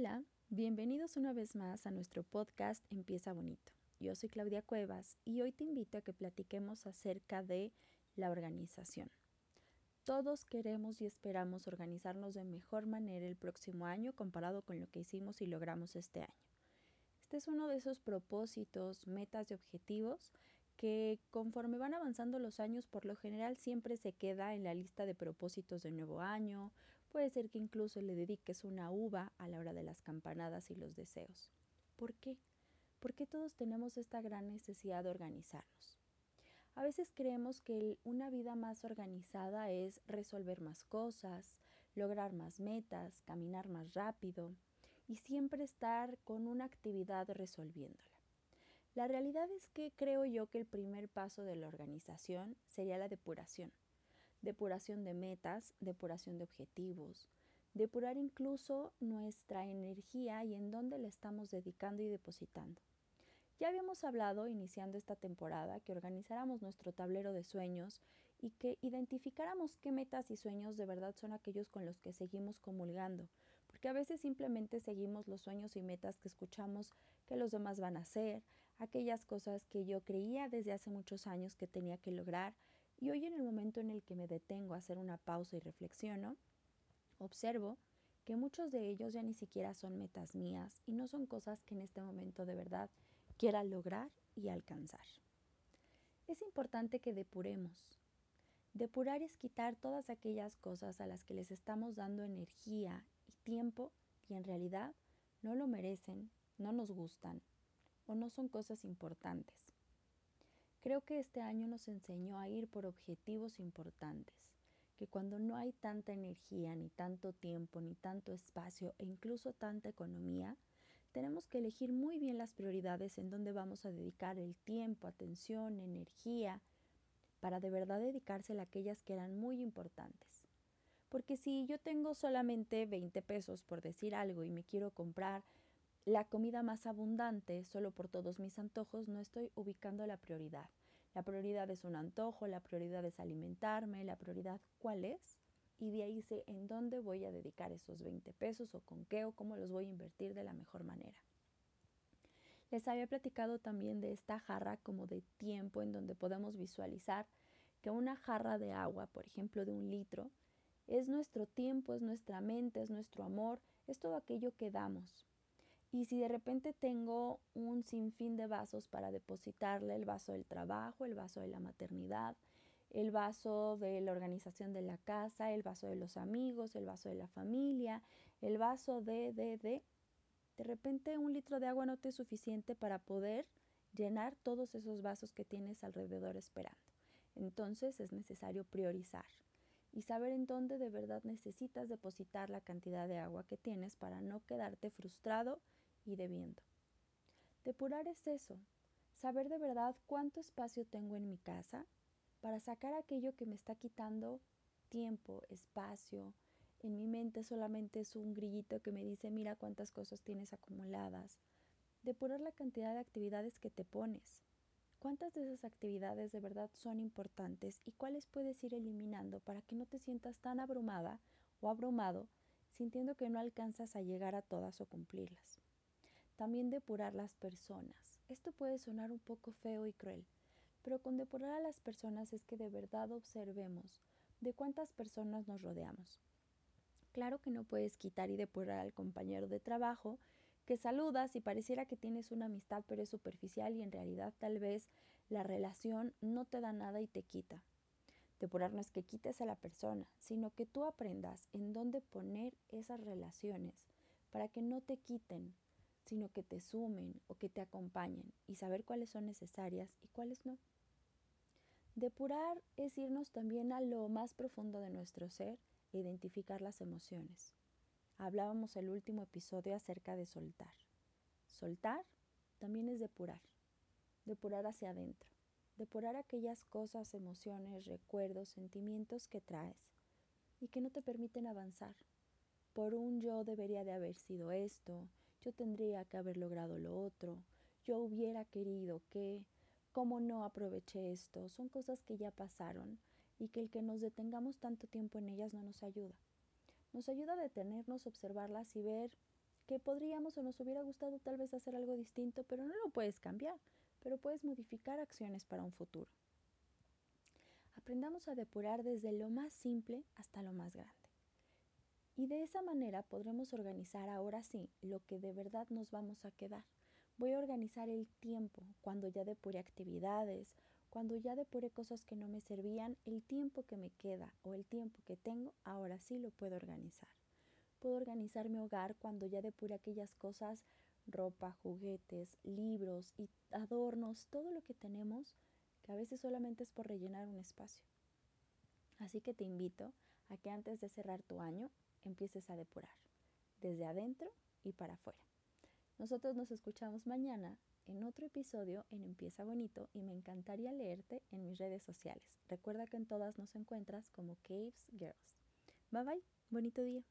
Hola, bienvenidos una vez más a nuestro podcast Empieza Bonito. Yo soy Claudia Cuevas y hoy te invito a que platiquemos acerca de la organización. Todos queremos y esperamos organizarnos de mejor manera el próximo año comparado con lo que hicimos y logramos este año. Este es uno de esos propósitos, metas y objetivos que conforme van avanzando los años por lo general siempre se queda en la lista de propósitos de nuevo año, puede ser que incluso le dediques una uva a la hora de las campanadas y los deseos. ¿Por qué? Porque todos tenemos esta gran necesidad de organizarnos. A veces creemos que una vida más organizada es resolver más cosas, lograr más metas, caminar más rápido y siempre estar con una actividad resolviéndola. La realidad es que creo yo que el primer paso de la organización sería la depuración. Depuración de metas, depuración de objetivos, depurar incluso nuestra energía y en dónde la estamos dedicando y depositando. Ya habíamos hablado, iniciando esta temporada, que organizáramos nuestro tablero de sueños y que identificáramos qué metas y sueños de verdad son aquellos con los que seguimos comulgando, porque a veces simplemente seguimos los sueños y metas que escuchamos que los demás van a hacer, aquellas cosas que yo creía desde hace muchos años que tenía que lograr y hoy en el momento en el que me detengo a hacer una pausa y reflexiono, observo que muchos de ellos ya ni siquiera son metas mías y no son cosas que en este momento de verdad quiera lograr y alcanzar. Es importante que depuremos. Depurar es quitar todas aquellas cosas a las que les estamos dando energía y tiempo y en realidad no lo merecen, no nos gustan o no son cosas importantes. Creo que este año nos enseñó a ir por objetivos importantes, que cuando no hay tanta energía, ni tanto tiempo, ni tanto espacio e incluso tanta economía, tenemos que elegir muy bien las prioridades en donde vamos a dedicar el tiempo, atención, energía, para de verdad dedicársela a aquellas que eran muy importantes. Porque si yo tengo solamente 20 pesos por decir algo y me quiero comprar la comida más abundante solo por todos mis antojos, no estoy ubicando la prioridad. La prioridad es un antojo, la prioridad es alimentarme, la prioridad cuál es. Y de ahí sé en dónde voy a dedicar esos 20 pesos o con qué o cómo los voy a invertir de la mejor manera. Les había platicado también de esta jarra como de tiempo en donde podemos visualizar que una jarra de agua, por ejemplo, de un litro, es nuestro tiempo, es nuestra mente, es nuestro amor, es todo aquello que damos. Y si de repente tengo un sinfín de vasos para depositarle, el vaso del trabajo, el vaso de la maternidad, el vaso de la organización de la casa, el vaso de los amigos, el vaso de la familia, el vaso de, de, de, de repente un litro de agua no te es suficiente para poder llenar todos esos vasos que tienes alrededor esperando. Entonces es necesario priorizar y saber en dónde de verdad necesitas depositar la cantidad de agua que tienes para no quedarte frustrado y debiendo. Depurar es eso, saber de verdad cuánto espacio tengo en mi casa para sacar aquello que me está quitando tiempo, espacio. En mi mente solamente es un grillito que me dice mira cuántas cosas tienes acumuladas. Depurar la cantidad de actividades que te pones. ¿Cuántas de esas actividades de verdad son importantes y cuáles puedes ir eliminando para que no te sientas tan abrumada o abrumado sintiendo que no alcanzas a llegar a todas o cumplirlas? También depurar las personas. Esto puede sonar un poco feo y cruel, pero con depurar a las personas es que de verdad observemos de cuántas personas nos rodeamos. Claro que no puedes quitar y depurar al compañero de trabajo que saludas y pareciera que tienes una amistad pero es superficial y en realidad tal vez la relación no te da nada y te quita. Depurar no es que quites a la persona, sino que tú aprendas en dónde poner esas relaciones para que no te quiten, sino que te sumen o que te acompañen y saber cuáles son necesarias y cuáles no. Depurar es irnos también a lo más profundo de nuestro ser e identificar las emociones. Hablábamos el último episodio acerca de soltar. Soltar también es depurar, depurar hacia adentro, depurar aquellas cosas, emociones, recuerdos, sentimientos que traes y que no te permiten avanzar. Por un yo debería de haber sido esto, yo tendría que haber logrado lo otro, yo hubiera querido que, cómo no aproveché esto, son cosas que ya pasaron y que el que nos detengamos tanto tiempo en ellas no nos ayuda. Nos ayuda a detenernos, observarlas y ver que podríamos o nos hubiera gustado tal vez hacer algo distinto, pero no lo puedes cambiar, pero puedes modificar acciones para un futuro. Aprendamos a depurar desde lo más simple hasta lo más grande. Y de esa manera podremos organizar ahora sí lo que de verdad nos vamos a quedar. Voy a organizar el tiempo cuando ya depure actividades, cuando ya depure cosas que no me servían, el tiempo que me queda o el tiempo que tengo, ahora sí lo puedo organizar. Puedo organizar mi hogar cuando ya depure aquellas cosas, ropa, juguetes, libros y adornos, todo lo que tenemos, que a veces solamente es por rellenar un espacio. Así que te invito a que antes de cerrar tu año empieces a depurar, desde adentro y para afuera. Nosotros nos escuchamos mañana en otro episodio en Empieza Bonito y me encantaría leerte en mis redes sociales. Recuerda que en todas nos encuentras como Caves Girls. Bye bye, bonito día.